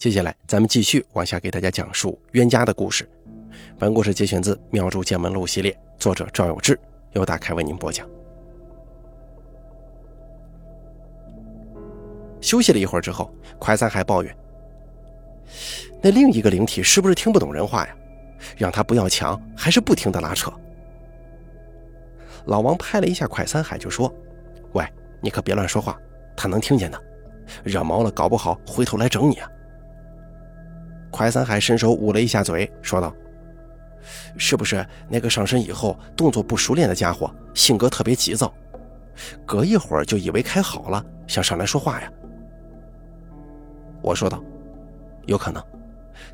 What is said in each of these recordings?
接下来，咱们继续往下给大家讲述冤家的故事。本故事节选自《妙著见闻录》系列，作者赵有志，由大开为您播讲。休息了一会儿之后，快三还抱怨：“那另一个灵体是不是听不懂人话呀？让他不要抢，还是不停的拉扯？”老王拍了一下快三海，就说：“喂，你可别乱说话，他能听见的，惹毛了，搞不好回头来整你啊！”快三海伸手捂了一下嘴，说道：“是不是那个上身以后动作不熟练的家伙，性格特别急躁，隔一会儿就以为开好了，想上来说话呀？”我说道：“有可能，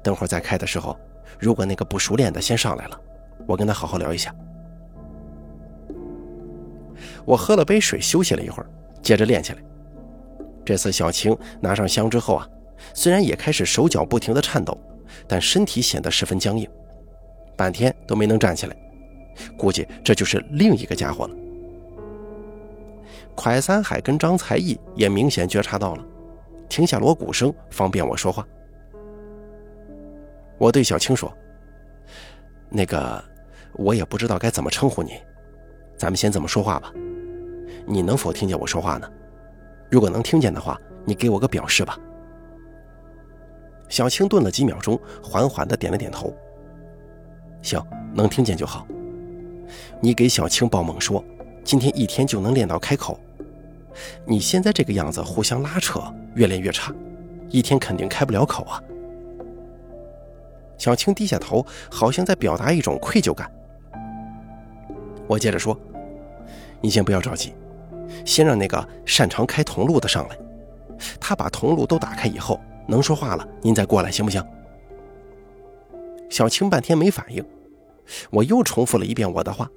等会儿再开的时候，如果那个不熟练的先上来了，我跟他好好聊一下。”我喝了杯水，休息了一会儿，接着练起来。这次小青拿上香之后啊。虽然也开始手脚不停地颤抖，但身体显得十分僵硬，半天都没能站起来。估计这就是另一个家伙了。蒯三海跟张才义也明显觉察到了，停下锣鼓声，方便我说话。我对小青说：“那个，我也不知道该怎么称呼你，咱们先这么说话吧。你能否听见我说话呢？如果能听见的话，你给我个表示吧。”小青顿了几秒钟，缓缓地点了点头。行，能听见就好。你给小青报梦说，今天一天就能练到开口。你现在这个样子，互相拉扯，越练越差，一天肯定开不了口啊。小青低下头，好像在表达一种愧疚感。我接着说，你先不要着急，先让那个擅长开铜路的上来，他把铜路都打开以后。能说话了，您再过来行不行？小青半天没反应，我又重复了一遍我的话。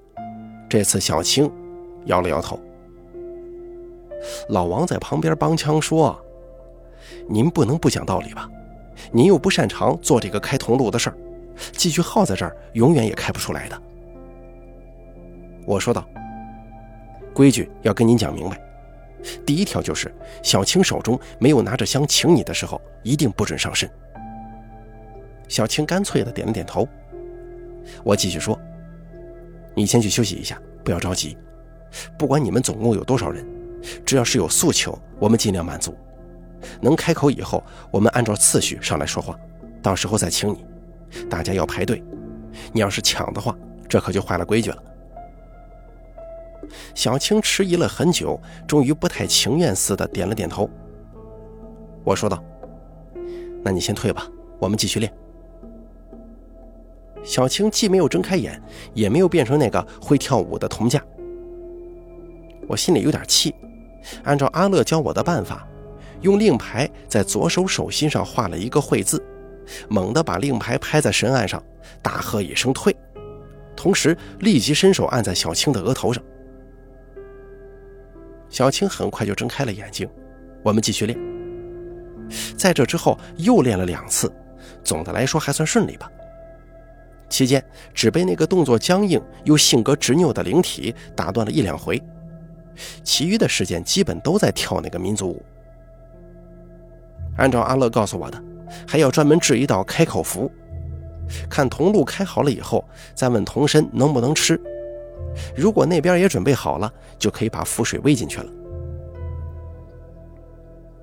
这次小青摇了摇头。老王在旁边帮腔说：“您不能不讲道理吧？您又不擅长做这个开铜路的事儿，继续耗在这儿，永远也开不出来的。”我说道：“规矩要跟您讲明白。”第一条就是，小青手中没有拿着香请你的时候，一定不准上身。小青干脆的点了点头。我继续说：“你先去休息一下，不要着急。不管你们总共有多少人，只要是有诉求，我们尽量满足。能开口以后，我们按照次序上来说话，到时候再请你。大家要排队，你要是抢的话，这可就坏了规矩了。”小青迟疑了很久，终于不太情愿似的点了点头。我说道：“那你先退吧，我们继续练。”小青既没有睁开眼，也没有变成那个会跳舞的铜匠。我心里有点气，按照阿乐教我的办法，用令牌在左手手心上画了一个“会”字，猛地把令牌拍在神案上，大喝一声“退”，同时立即伸手按在小青的额头上。小青很快就睁开了眼睛，我们继续练。在这之后又练了两次，总的来说还算顺利吧。期间只被那个动作僵硬又性格执拗的灵体打断了一两回，其余的时间基本都在跳那个民族舞。按照阿乐告诉我的，还要专门制一道开口符，看铜路开好了以后，再问童身能不能吃。如果那边也准备好了，就可以把符水喂进去了。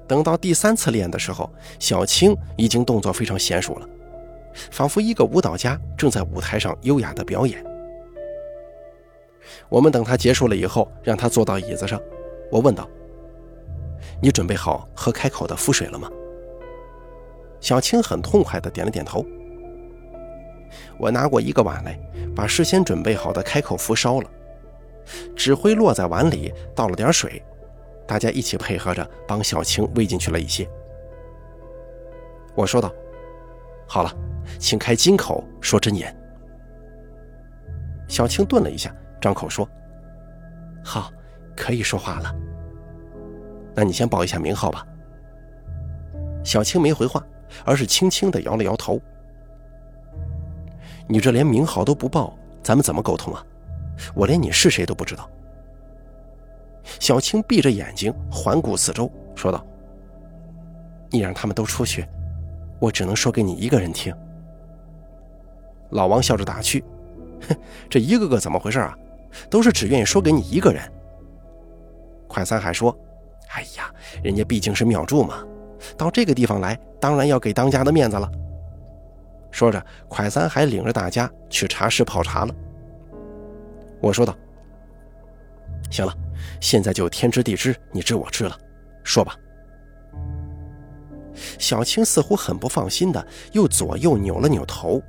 等到第三次练的时候，小青已经动作非常娴熟了，仿佛一个舞蹈家正在舞台上优雅的表演。我们等他结束了以后，让他坐到椅子上。我问道：“你准备好喝开口的符水了吗？”小青很痛快地点了点头。我拿过一个碗来，把事先准备好的开口符烧了，纸灰落在碗里，倒了点水，大家一起配合着帮小青喂进去了一些。我说道：“好了，请开金口说真言。”小青顿了一下，张口说：“好，可以说话了。”那你先报一下名号吧。小青没回话，而是轻轻地摇了摇头。你这连名号都不报，咱们怎么沟通啊？我连你是谁都不知道。小青闭着眼睛环顾四周，说道：“你让他们都出去，我只能说给你一个人听。”老王笑着打趣：“哼，这一个个怎么回事啊？都是只愿意说给你一个人。”快三海说：“哎呀，人家毕竟是庙祝嘛，到这个地方来，当然要给当家的面子了。”说着，快三海领着大家去茶室泡茶了。我说道：“行了，现在就天知地知，你知我知了，说吧。”小青似乎很不放心的，又左右扭了扭头，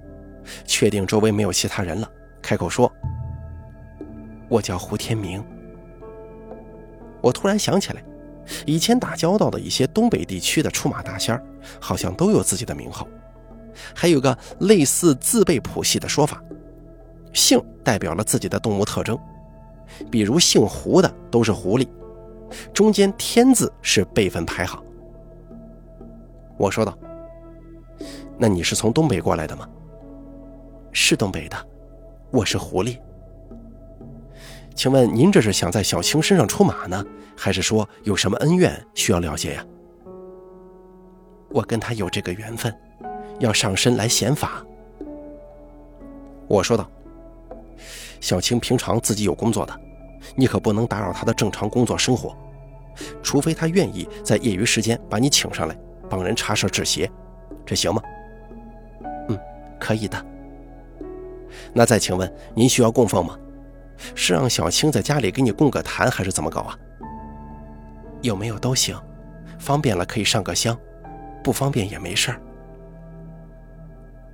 确定周围没有其他人了，开口说：“我叫胡天明。”我突然想起来，以前打交道的一些东北地区的出马大仙好像都有自己的名号，还有个类似字辈谱系的说法，姓代表了自己的动物特征，比如姓胡的都是狐狸，中间天字是辈分排行。我说道：“那你是从东北过来的吗？”“是东北的，我是狐狸。”请问您这是想在小青身上出马呢，还是说有什么恩怨需要了解呀？我跟他有这个缘分，要上身来显法。我说道：“小青平常自己有工作的，你可不能打扰她的正常工作生活，除非她愿意在业余时间把你请上来帮人查事治邪，这行吗？”“嗯，可以的。”那再请问您需要供奉吗？是让小青在家里给你供个坛，还是怎么搞啊？有没有都行，方便了可以上个香，不方便也没事儿。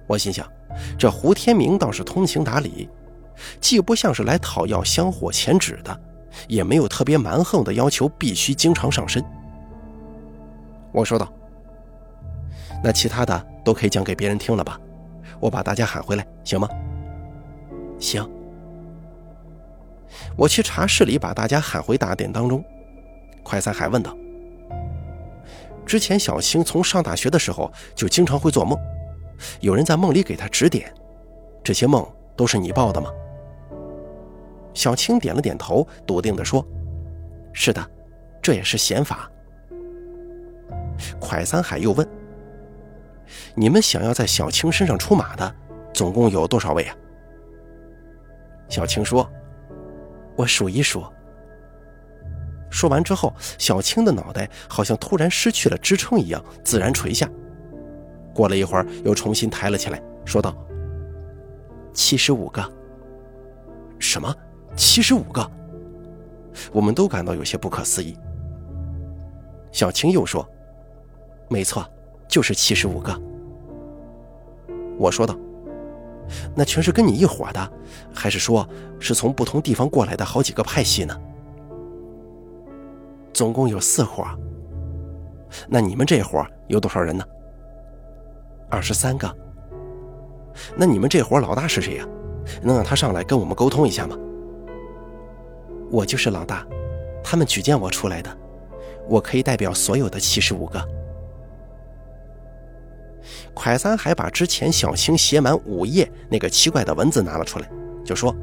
我心想，这胡天明倒是通情达理，既不像是来讨要香火钱纸的，也没有特别蛮横的要求必须经常上身。我说道：“那其他的都可以讲给别人听了吧？我把大家喊回来，行吗？”行。我去茶室里把大家喊回大殿当中，快三海问道：“之前小青从上大学的时候就经常会做梦，有人在梦里给他指点，这些梦都是你报的吗？”小青点了点头，笃定地说：“是的，这也是显法。”蒯三海又问：“你们想要在小青身上出马的，总共有多少位啊？”小青说。我数一数。说完之后，小青的脑袋好像突然失去了支撑一样，自然垂下。过了一会儿，又重新抬了起来，说道：“七十五个。”什么？七十五个？我们都感到有些不可思议。小青又说：“没错，就是七十五个。”我说道。那全是跟你一伙的，还是说是从不同地方过来的好几个派系呢？总共有四伙。那你们这伙有多少人呢？二十三个。那你们这伙老大是谁呀？能让他上来跟我们沟通一下吗？我就是老大，他们举荐我出来的，我可以代表所有的七十五个。快三还把之前小青写满五页那个奇怪的文字拿了出来，就说：“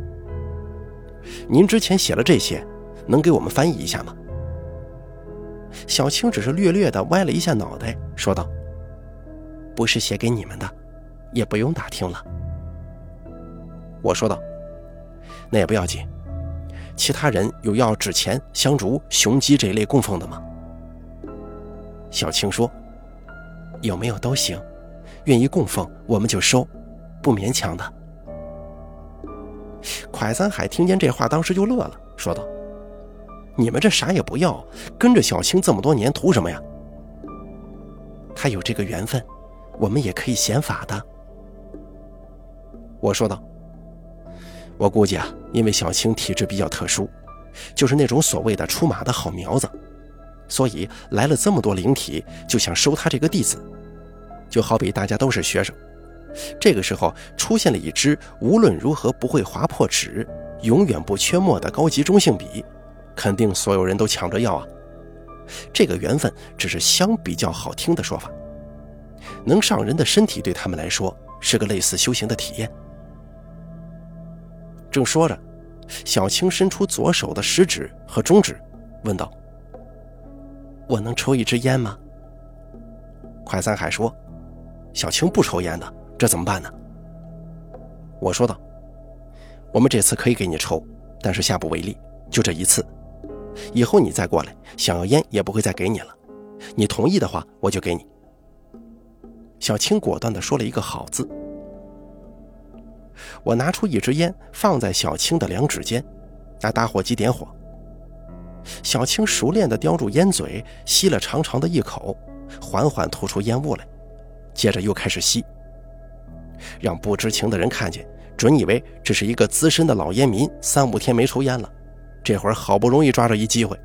您之前写了这些，能给我们翻译一下吗？”小青只是略略的歪了一下脑袋，说道：“不是写给你们的，也不用打听了。”我说道：“那也不要紧，其他人有要纸钱、香烛、雄鸡这一类供奉的吗？”小青说：“有没有都行。”愿意供奉我们就收，不勉强的。蒯三海听见这话，当时就乐了，说道：“你们这啥也不要，跟着小青这么多年，图什么呀？他有这个缘分，我们也可以显法的。”我说道：“我估计啊，因为小青体质比较特殊，就是那种所谓的出马的好苗子，所以来了这么多灵体，就想收他这个弟子。”就好比大家都是学生，这个时候出现了一支无论如何不会划破纸、永远不缺墨的高级中性笔，肯定所有人都抢着要啊。这个缘分只是相比较好听的说法，能上人的身体对他们来说是个类似修行的体验。正说着，小青伸出左手的食指和中指，问道：“我能抽一支烟吗？”快三海说。小青不抽烟的，这怎么办呢？”我说道：“我们这次可以给你抽，但是下不为例，就这一次。以后你再过来想要烟，也不会再给你了。你同意的话，我就给你。”小青果断地说了一个“好”字。我拿出一支烟，放在小青的两指间，拿打火机点火。小青熟练地叼住烟嘴，吸了长长的一口，缓缓吐出烟雾来，接着又开始吸。让不知情的人看见，准以为这是一个资深的老烟民，三五天没抽烟了，这会儿好不容易抓着一机会。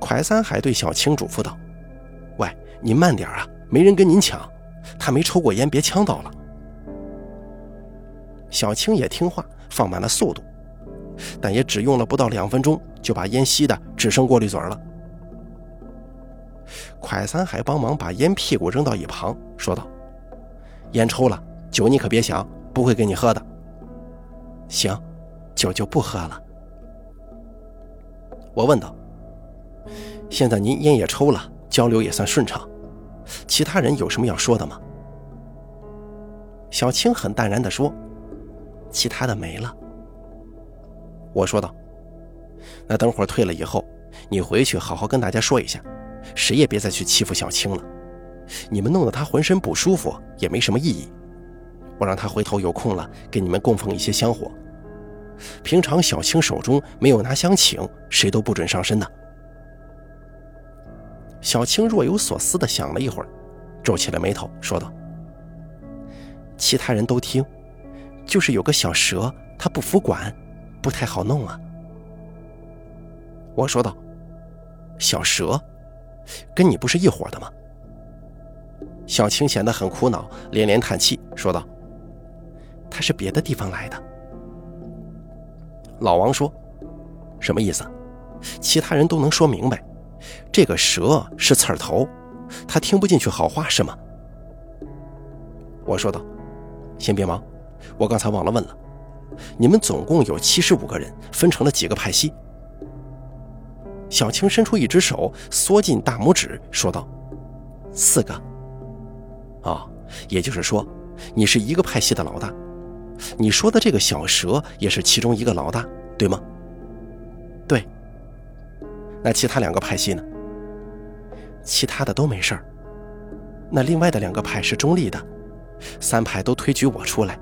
蒯三海对小青嘱咐道：“，您慢点啊，没人跟您抢，他没抽过烟，别呛到了。”小青也听话，放慢了速度，但也只用了不到两分钟，就把烟吸的只剩过滤嘴了。蒯三海帮忙把烟屁股扔到一旁，说道。烟抽了，酒你可别想，不会给你喝的。行，酒就不喝了。我问道：“现在您烟也抽了，交流也算顺畅，其他人有什么要说的吗？”小青很淡然地说：“其他的没了。”我说道：“那等会儿退了以后，你回去好好跟大家说一下，谁也别再去欺负小青了。”你们弄得他浑身不舒服也没什么意义，我让他回头有空了给你们供奉一些香火。平常小青手中没有拿香请，谁都不准上身的。小青若有所思地想了一会儿，皱起了眉头，说道：“其他人都听，就是有个小蛇，他不服管，不太好弄啊。”我说道：“小蛇，跟你不是一伙的吗？”小青显得很苦恼，连连叹气，说道：“他是别的地方来的。”老王说：“什么意思？其他人都能说明白，这个蛇是刺儿头，他听不进去好话是吗？”我说道：“先别忙，我刚才忘了问了，你们总共有七十五个人，分成了几个派系？”小青伸出一只手，缩进大拇指，说道：“四个。”哦，也就是说，你是一个派系的老大，你说的这个小蛇也是其中一个老大，对吗？对。那其他两个派系呢？其他的都没事儿。那另外的两个派是中立的，三派都推举我出来，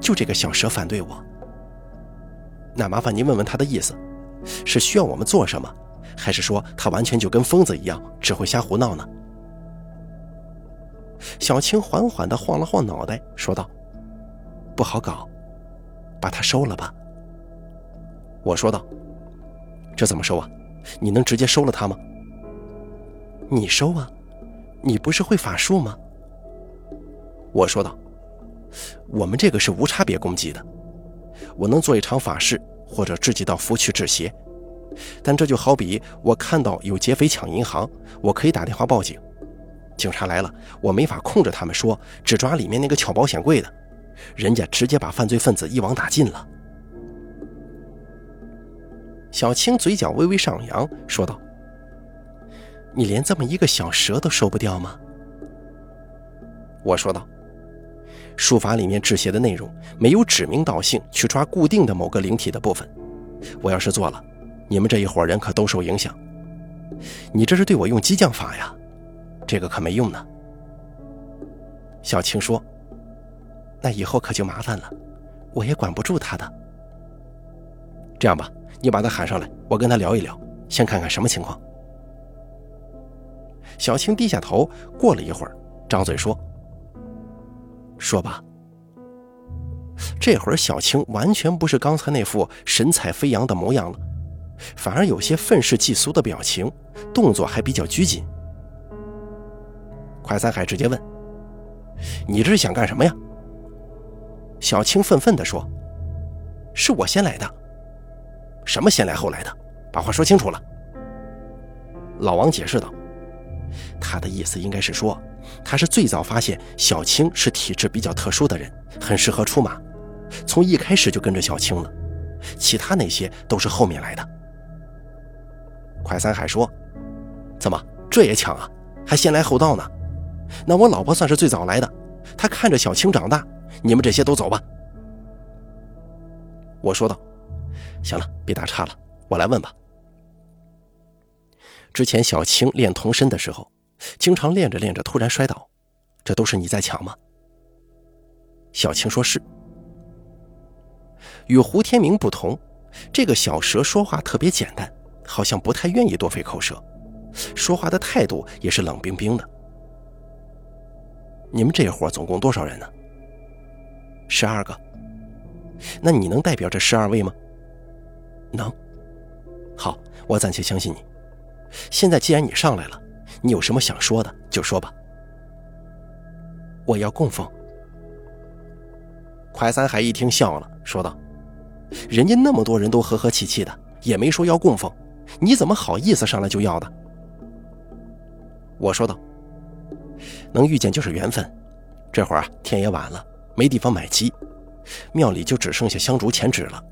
就这个小蛇反对我。那麻烦您问问他的意思，是需要我们做什么，还是说他完全就跟疯子一样，只会瞎胡闹呢？小青缓缓地晃了晃脑袋，说道：“不好搞，把他收了吧。”我说道：“这怎么收啊？你能直接收了他吗？”“你收啊，你不是会法术吗？”我说道：“我们这个是无差别攻击的，我能做一场法事，或者制几道符去制邪。但这就好比我看到有劫匪抢银行，我可以打电话报警。”警察来了，我没法控制他们，说只抓里面那个撬保险柜的，人家直接把犯罪分子一网打尽了。小青嘴角微微上扬，说道：“你连这么一个小蛇都收不掉吗？”我说道：“术法里面制邪的内容没有指名道姓去抓固定的某个灵体的部分，我要是做了，你们这一伙人可都受影响。你这是对我用激将法呀！”这个可没用呢。小青说：“那以后可就麻烦了，我也管不住他的。这样吧，你把他喊上来，我跟他聊一聊，先看看什么情况。”小青低下头，过了一会儿，张嘴说：“说吧。”这会儿小青完全不是刚才那副神采飞扬的模样了，反而有些愤世嫉俗的表情，动作还比较拘谨。快三海直接问：“你这是想干什么呀？”小青愤愤地说：“是我先来的。”“什么先来后来的？把话说清楚了。”老王解释道：“他的意思应该是说，他是最早发现小青是体质比较特殊的人，很适合出马，从一开始就跟着小青了，其他那些都是后面来的。”快三海说：“怎么这也抢啊？还先来后到呢？”那我老婆算是最早来的，她看着小青长大，你们这些都走吧。我说道：“行了，别打岔了，我来问吧。之前小青练童身的时候，经常练着练着突然摔倒，这都是你在抢吗？”小青说是。与胡天明不同，这个小蛇说话特别简单，好像不太愿意多费口舌，说话的态度也是冷冰冰的。你们这伙总共多少人呢？十二个。那你能代表这十二位吗？能。好，我暂且相信你。现在既然你上来了，你有什么想说的就说吧。我要供奉。快三海一听笑了，说道。人家那么多人都和和气气的，也没说要供奉，你怎么好意思上来就要的？我说道：“能遇见就是缘分，这会儿啊天也晚了，没地方买鸡，庙里就只剩下香烛钱纸了，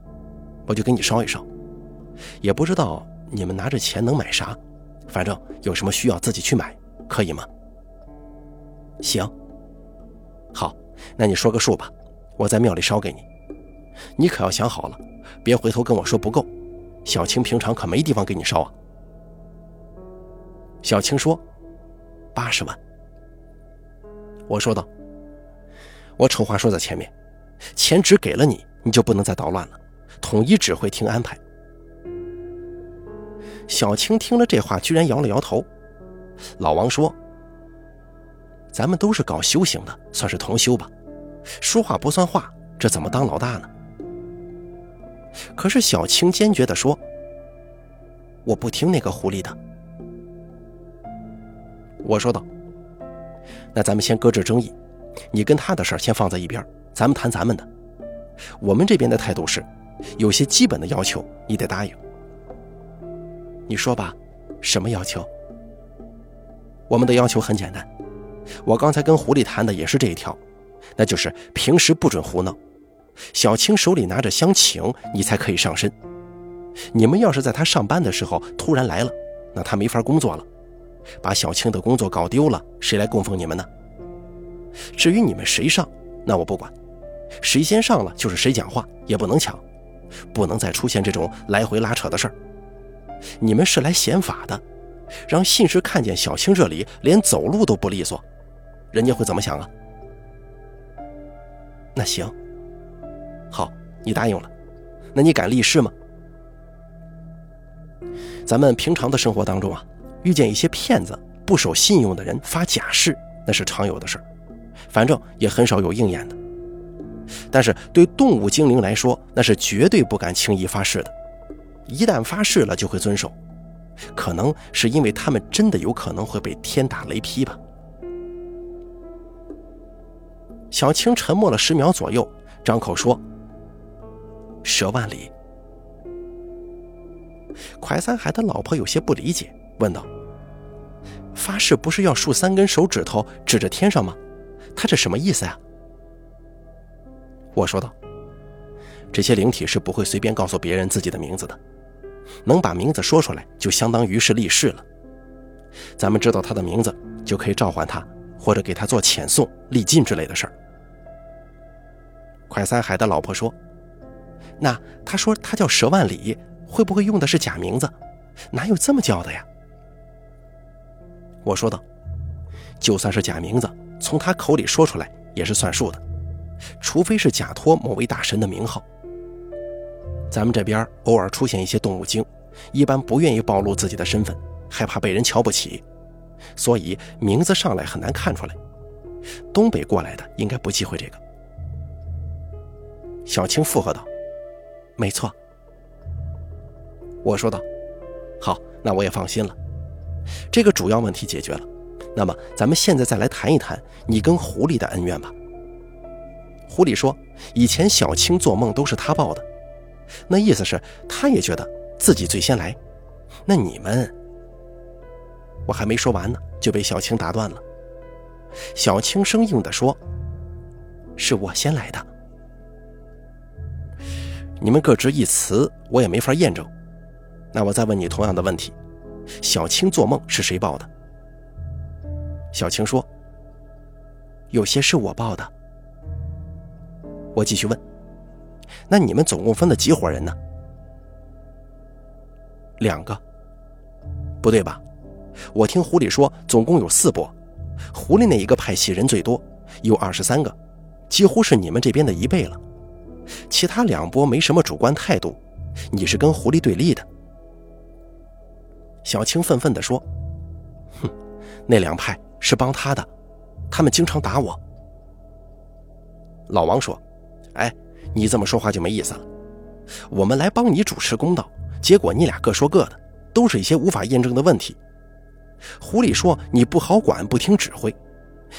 我就给你烧一烧。也不知道你们拿着钱能买啥，反正有什么需要自己去买，可以吗？”行，好，那你说个数吧，我在庙里烧给你。你可要想好了，别回头跟我说不够。小青平常可没地方给你烧啊。小青说：“八十万。”我说道：“我丑话说在前面，钱只给了你，你就不能再捣乱了，统一指挥听安排。”小青听了这话，居然摇了摇头。老王说：“咱们都是搞修行的，算是同修吧，说话不算话，这怎么当老大呢？”可是小青坚决地说：“我不听那个狐狸的。”我说道：“那咱们先搁置争议，你跟他的事儿先放在一边，咱们谈咱们的。我们这边的态度是，有些基本的要求你得答应。你说吧，什么要求？我们的要求很简单，我刚才跟狐狸谈的也是这一条，那就是平时不准胡闹。”小青手里拿着香请，你才可以上身。你们要是在他上班的时候突然来了，那他没法工作了，把小青的工作搞丢了，谁来供奉你们呢？至于你们谁上，那我不管，谁先上了就是谁讲话，也不能抢，不能再出现这种来回拉扯的事儿。你们是来显法的，让信士看见小青这里连走路都不利索，人家会怎么想啊？那行。好，你答应了，那你敢立誓吗？咱们平常的生活当中啊，遇见一些骗子、不守信用的人发假誓，那是常有的事儿，反正也很少有应验的。但是对动物精灵来说，那是绝对不敢轻易发誓的，一旦发誓了就会遵守，可能是因为他们真的有可能会被天打雷劈吧。小青沉默了十秒左右，张口说。蛇万里，快三海的老婆有些不理解，问道：“发誓不是要竖三根手指头指着天上吗？他这什么意思呀？”我说道：“这些灵体是不会随便告诉别人自己的名字的，能把名字说出来，就相当于是立誓了。咱们知道他的名字，就可以召唤他，或者给他做遣送、立禁之类的事儿。”快三海的老婆说。那他说他叫蛇万里，会不会用的是假名字？哪有这么叫的呀？我说道：“就算是假名字，从他口里说出来也是算数的，除非是假托某位大神的名号。咱们这边偶尔出现一些动物精，一般不愿意暴露自己的身份，害怕被人瞧不起，所以名字上来很难看出来。东北过来的应该不忌讳这个。”小青附和道。没错，我说道：“好，那我也放心了。这个主要问题解决了，那么咱们现在再来谈一谈你跟狐狸的恩怨吧。”狐狸说：“以前小青做梦都是他报的，那意思是他也觉得自己最先来。那你们……”我还没说完呢，就被小青打断了。小青生硬地说：“是我先来的。”你们各执一词，我也没法验证。那我再问你同样的问题：小青做梦是谁报的？小青说：“有些是我报的。我继续问：“那你们总共分了几伙人呢？”两个。不对吧？我听狐狸说，总共有四波，狐狸那一个派系人最多，有二十三个，几乎是你们这边的一倍了。其他两波没什么主观态度，你是跟狐狸对立的。小青愤愤地说：“哼，那两派是帮他的，他们经常打我。”老王说：“哎，你这么说话就没意思了。我们来帮你主持公道，结果你俩各说各的，都是一些无法验证的问题。狐狸说你不好管，不听指挥；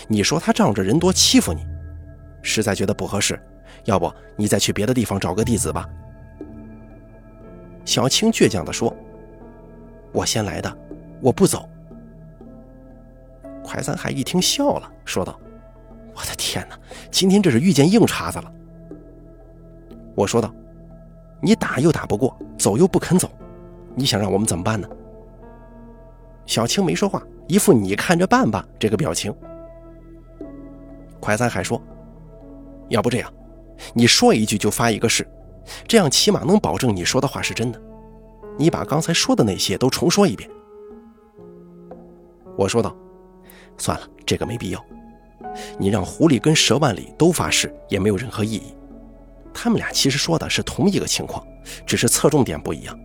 你说他仗着人多欺负你，实在觉得不合适，要不你再去别的地方找个弟子吧。”小青倔强地说：“我先来的，我不走。”快三海一听笑了，说道。我的天哪，今天这是遇见硬茬子了。我说道：“你打又打不过，走又不肯走，你想让我们怎么办呢？”小青没说话，一副你看着办吧这个表情。快三海说：“要不这样，你说一句就发一个誓，这样起码能保证你说的话是真的。你把刚才说的那些都重说一遍。”我说道：“算了，这个没必要。”你让狐狸跟蛇万里都发誓也没有任何意义，他们俩其实说的是同一个情况，只是侧重点不一样，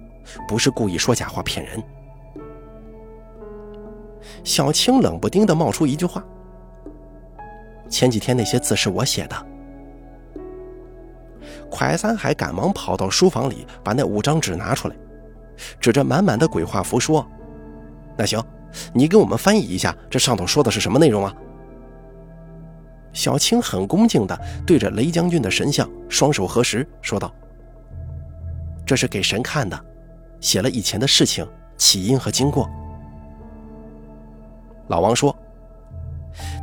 不是故意说假话骗人。小青冷不丁的冒出一句话：“前几天那些字是我写的。”蒯三海赶忙跑到书房里，把那五张纸拿出来，指着满满的鬼画符说：“那行，你给我们翻译一下，这上头说的是什么内容啊？”小青很恭敬地对着雷将军的神像双手合十，说道：“这是给神看的，写了以前的事情、起因和经过。”老王说：“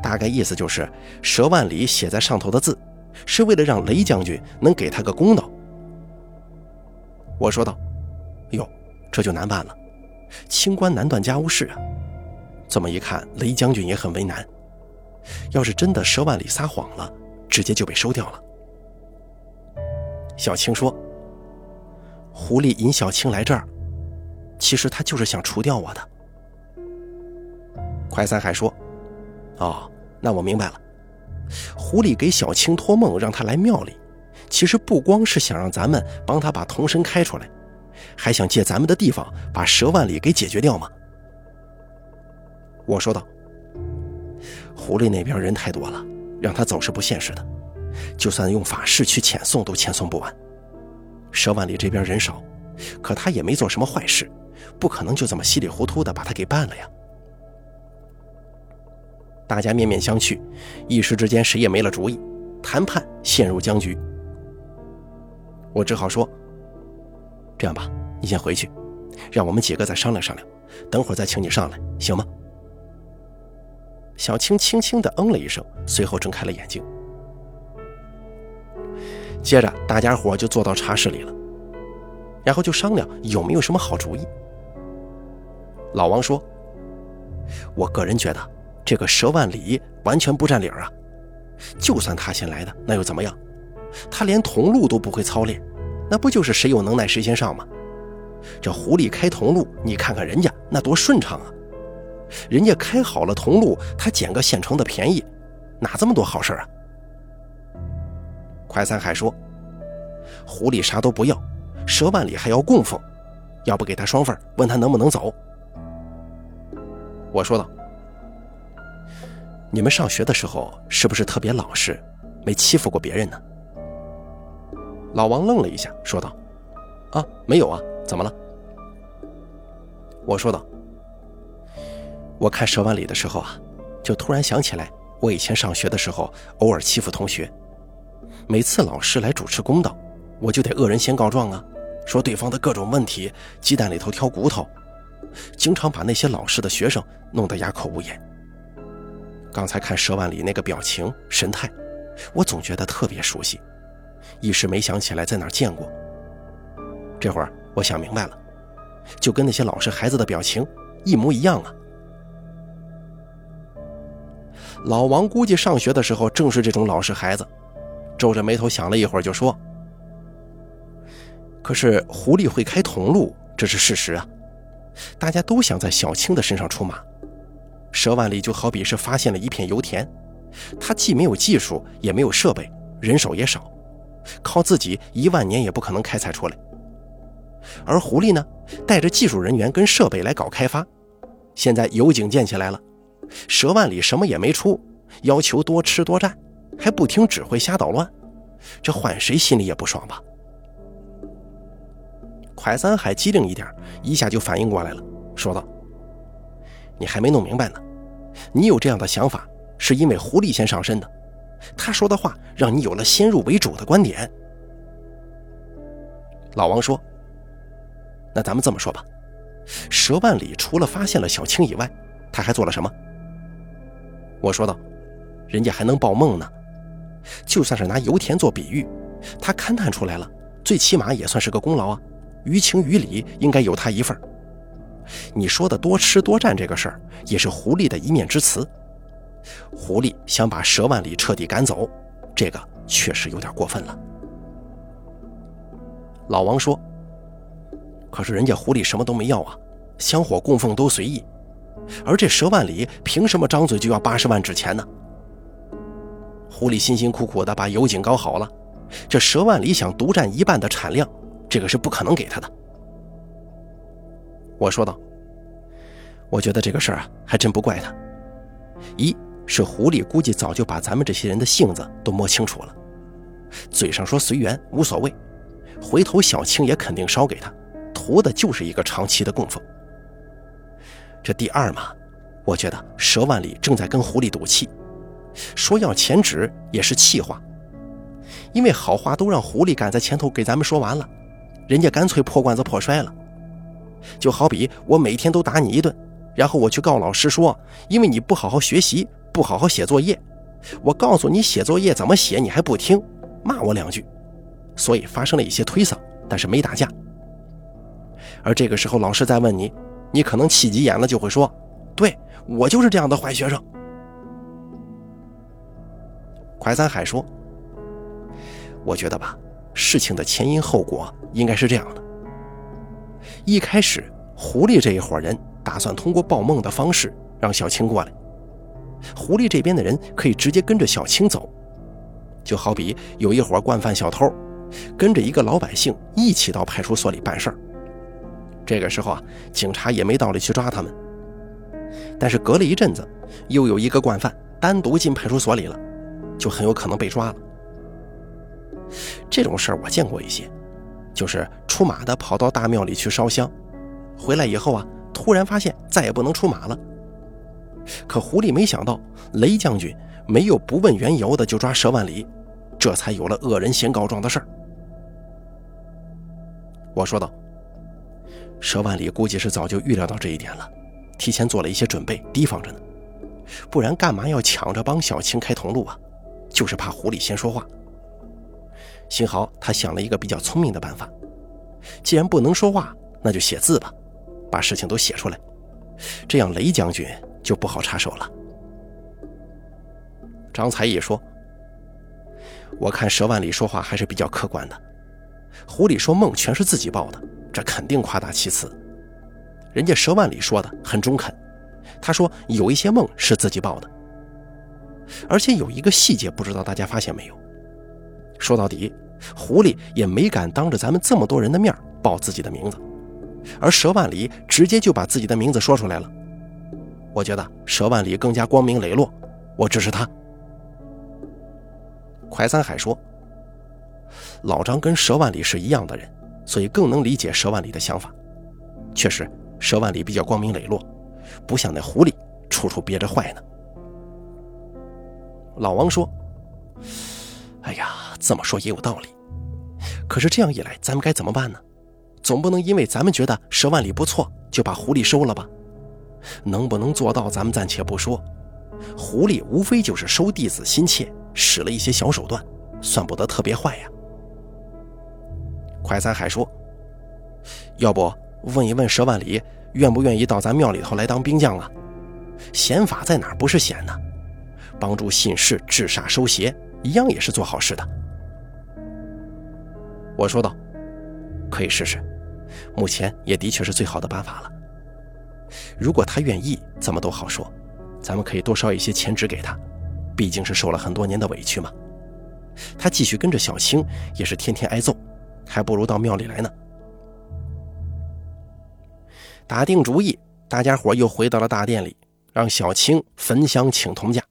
大概意思就是，蛇万里写在上头的字，是为了让雷将军能给他个公道。”我说道：“哟，这就难办了，清官难断家务事啊！这么一看，雷将军也很为难。”要是真的佘万里撒谎了，直接就被收掉了。小青说：“狐狸引小青来这儿，其实他就是想除掉我的。”快三海说：“哦，那我明白了。狐狸给小青托梦，让他来庙里，其实不光是想让咱们帮他把童身开出来，还想借咱们的地方把佘万里给解决掉吗？”我说道。狐狸那边人太多了，让他走是不现实的。就算用法事去遣送，都遣送不完。佘万里这边人少，可他也没做什么坏事，不可能就这么稀里糊涂的把他给办了呀。大家面面相觑，一时之间谁也没了主意，谈判陷入僵局。我只好说：“这样吧，你先回去，让我们几个再商量商量，等会儿再请你上来，行吗？”小青轻轻地嗯了一声，随后睁开了眼睛。接着，大家伙就坐到茶室里了，然后就商量有没有什么好主意。老王说：“我个人觉得，这个佘万里完全不占理儿啊！就算他先来的，那又怎么样？他连铜路都不会操练，那不就是谁有能耐谁先上吗？这狐狸开铜路，你看看人家那多顺畅啊！”人家开好了铜路，他捡个现成的便宜，哪这么多好事啊？快三海说：“狐狸啥都不要，蛇万里还要供奉，要不给他双份，问他能不能走。”我说道：“你们上学的时候是不是特别老实，没欺负过别人呢？”老王愣了一下，说道：“啊，没有啊，怎么了？”我说道。我看蛇万里的时候啊，就突然想起来，我以前上学的时候偶尔欺负同学。每次老师来主持公道，我就得恶人先告状啊，说对方的各种问题，鸡蛋里头挑骨头，经常把那些老实的学生弄得哑口无言。刚才看蛇万里那个表情神态，我总觉得特别熟悉，一时没想起来在哪见过。这会儿我想明白了，就跟那些老实孩子的表情一模一样啊。老王估计上学的时候正是这种老实孩子，皱着眉头想了一会儿，就说：“可是狐狸会开铜路，这是事实啊！大家都想在小青的身上出马。蛇万里就好比是发现了一片油田，他既没有技术，也没有设备，人手也少，靠自己一万年也不可能开采出来。而狐狸呢，带着技术人员跟设备来搞开发，现在油井建起来了。”蛇万里什么也没出，要求多吃多占，还不听指挥瞎捣乱，这换谁心里也不爽吧？快三海机灵一点，一下就反应过来了，说道：“你还没弄明白呢，你有这样的想法，是因为狐狸先上身的，他说的话让你有了先入为主的观点。”老王说：“那咱们这么说吧，蛇万里除了发现了小青以外，他还做了什么？”我说道：“人家还能报梦呢，就算是拿油田做比喻，他勘探出来了，最起码也算是个功劳啊。于情于理，应该有他一份。你说的多吃多占这个事儿，也是狐狸的一面之词。狐狸想把蛇万里彻底赶走，这个确实有点过分了。”老王说：“可是人家狐狸什么都没要啊，香火供奉都随意。”而这佘万里凭什么张嘴就要八十万纸钱呢？狐狸辛辛苦苦的把油井搞好了，这佘万里想独占一半的产量，这个是不可能给他的。我说道：“我觉得这个事儿啊，还真不怪他。一是狐狸估计早就把咱们这些人的性子都摸清楚了，嘴上说随缘无所谓，回头小青也肯定烧给他，图的就是一个长期的供奉。”这第二嘛，我觉得佘万里正在跟狐狸赌气，说要钱纸也是气话，因为好话都让狐狸赶在前头给咱们说完了，人家干脆破罐子破摔了。就好比我每天都打你一顿，然后我去告老师说，因为你不好好学习，不好好写作业，我告诉你写作业怎么写，你还不听，骂我两句，所以发生了一些推搡，但是没打架。而这个时候老师在问你。你可能气急眼了，就会说：“对我就是这样的坏学生。”快三海说：“我觉得吧，事情的前因后果应该是这样的。一开始，狐狸这一伙人打算通过报梦的方式让小青过来，狐狸这边的人可以直接跟着小青走，就好比有一伙惯犯小偷，跟着一个老百姓一起到派出所里办事儿。”这个时候啊，警察也没道理去抓他们。但是隔了一阵子，又有一个惯犯单独进派出所里了，就很有可能被抓了。这种事儿我见过一些，就是出马的跑到大庙里去烧香，回来以后啊，突然发现再也不能出马了。可狐狸没想到雷将军没有不问缘由的就抓佘万里，这才有了恶人先告状的事儿。我说道。佘万里估计是早就预料到这一点了，提前做了一些准备，提防着呢。不然干嘛要抢着帮小青开同路啊？就是怕狐狸先说话。幸好他想了一个比较聪明的办法，既然不能说话，那就写字吧，把事情都写出来，这样雷将军就不好插手了。张才义说：“我看佘万里说话还是比较客观的，狐狸说梦全是自己报的。”这肯定夸大其词，人家佘万里说的很中肯。他说有一些梦是自己报的，而且有一个细节，不知道大家发现没有？说到底，狐狸也没敢当着咱们这么多人的面报自己的名字，而佘万里直接就把自己的名字说出来了。我觉得佘万里更加光明磊落，我支持他。快三海说，老张跟佘万里是一样的人。所以更能理解佘万里的想法。确实，佘万里比较光明磊落，不像那狐狸处处憋着坏呢。老王说：“哎呀，这么说也有道理。可是这样一来，咱们该怎么办呢？总不能因为咱们觉得佘万里不错，就把狐狸收了吧？能不能做到，咱们暂且不说。狐狸无非就是收弟子心切，使了一些小手段，算不得特别坏呀。”怀三海说：“要不问一问佘万里，愿不愿意到咱庙里头来当兵将啊？显法在哪儿？不是显呢？帮助信士治煞收邪，一样也是做好事的。我说道：“可以试试，目前也的确是最好的办法了。如果他愿意，怎么都好说。咱们可以多烧一些钱纸给他，毕竟是受了很多年的委屈嘛。他继续跟着小青，也是天天挨揍，还不如到庙里来呢。”打定主意，大家伙又回到了大殿里，让小青焚香请童驾。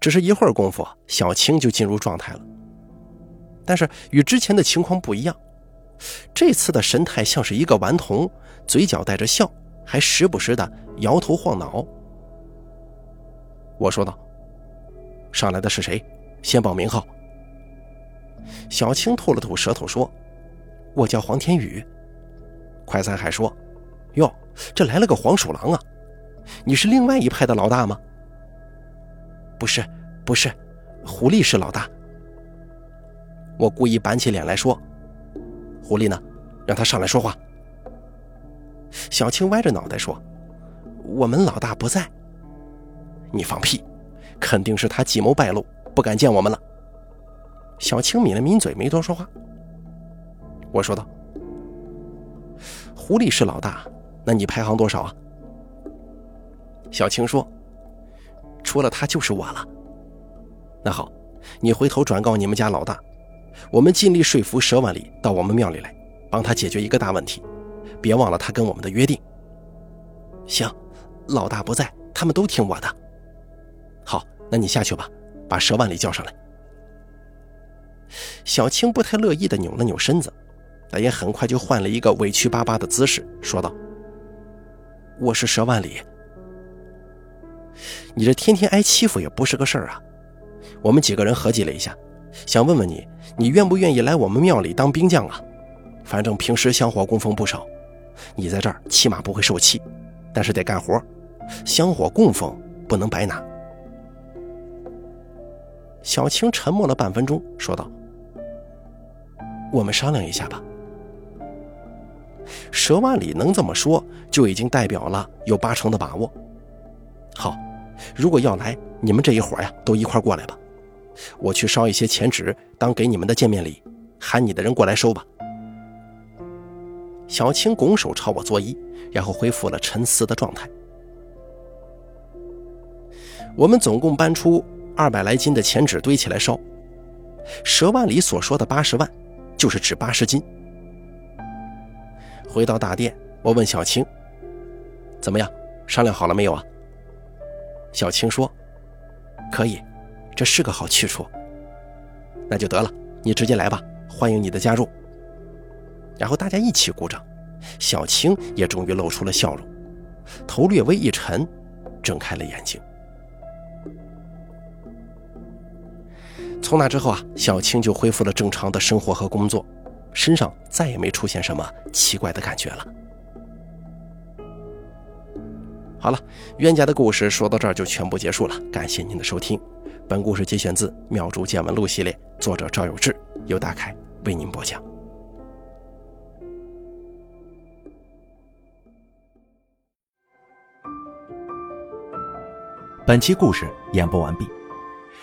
只是一会儿功夫，小青就进入状态了。但是与之前的情况不一样，这次的神态像是一个顽童，嘴角带着笑，还时不时的摇头晃脑。我说道：“上来的是谁？先报名号。”小青吐了吐舌头说：“我叫黄天宇。”快三海说：“哟，这来了个黄鼠狼啊！你是另外一派的老大吗？”“不是，不是，狐狸是老大。”我故意板起脸来说：“狐狸呢？让他上来说话。”小青歪着脑袋说：“我们老大不在。”“你放屁！肯定是他计谋败露，不敢见我们了。”小青抿了抿嘴，没多说话。我说道：“狐狸是老大，那你排行多少啊？”小青说：“除了他就是我了。”那好，你回头转告你们家老大。我们尽力说服佘万里到我们庙里来，帮他解决一个大问题。别忘了他跟我们的约定。行，老大不在，他们都听我的。好，那你下去吧，把佘万里叫上来。小青不太乐意的扭了扭身子，但也很快就换了一个委屈巴巴的姿势，说道：“我是佘万里，你这天天挨欺负也不是个事儿啊。我们几个人合计了一下。”想问问你，你愿不愿意来我们庙里当兵将啊？反正平时香火供奉不少，你在这儿起码不会受气，但是得干活，香火供奉不能白拿。小青沉默了半分钟，说道：“我们商量一下吧。”佘万里能这么说，就已经代表了有八成的把握。好，如果要来，你们这一伙呀，都一块过来吧。我去烧一些钱纸当给你们的见面礼，喊你的人过来收吧。小青拱手朝我作揖，然后恢复了沉思的状态。我们总共搬出二百来斤的钱纸堆起来烧。佘万里所说的八十万，就是指八十斤。回到大殿，我问小青：“怎么样？商量好了没有啊？”小青说：“可以。”这是个好去处，那就得了，你直接来吧，欢迎你的加入。然后大家一起鼓掌，小青也终于露出了笑容，头略微一沉，睁开了眼睛。从那之后啊，小青就恢复了正常的生活和工作，身上再也没出现什么奇怪的感觉了。好了，冤家的故事说到这儿就全部结束了，感谢您的收听。本故事节选自《妙竹见闻录》系列，作者赵有志，由大凯为您播讲。本期故事演播完毕。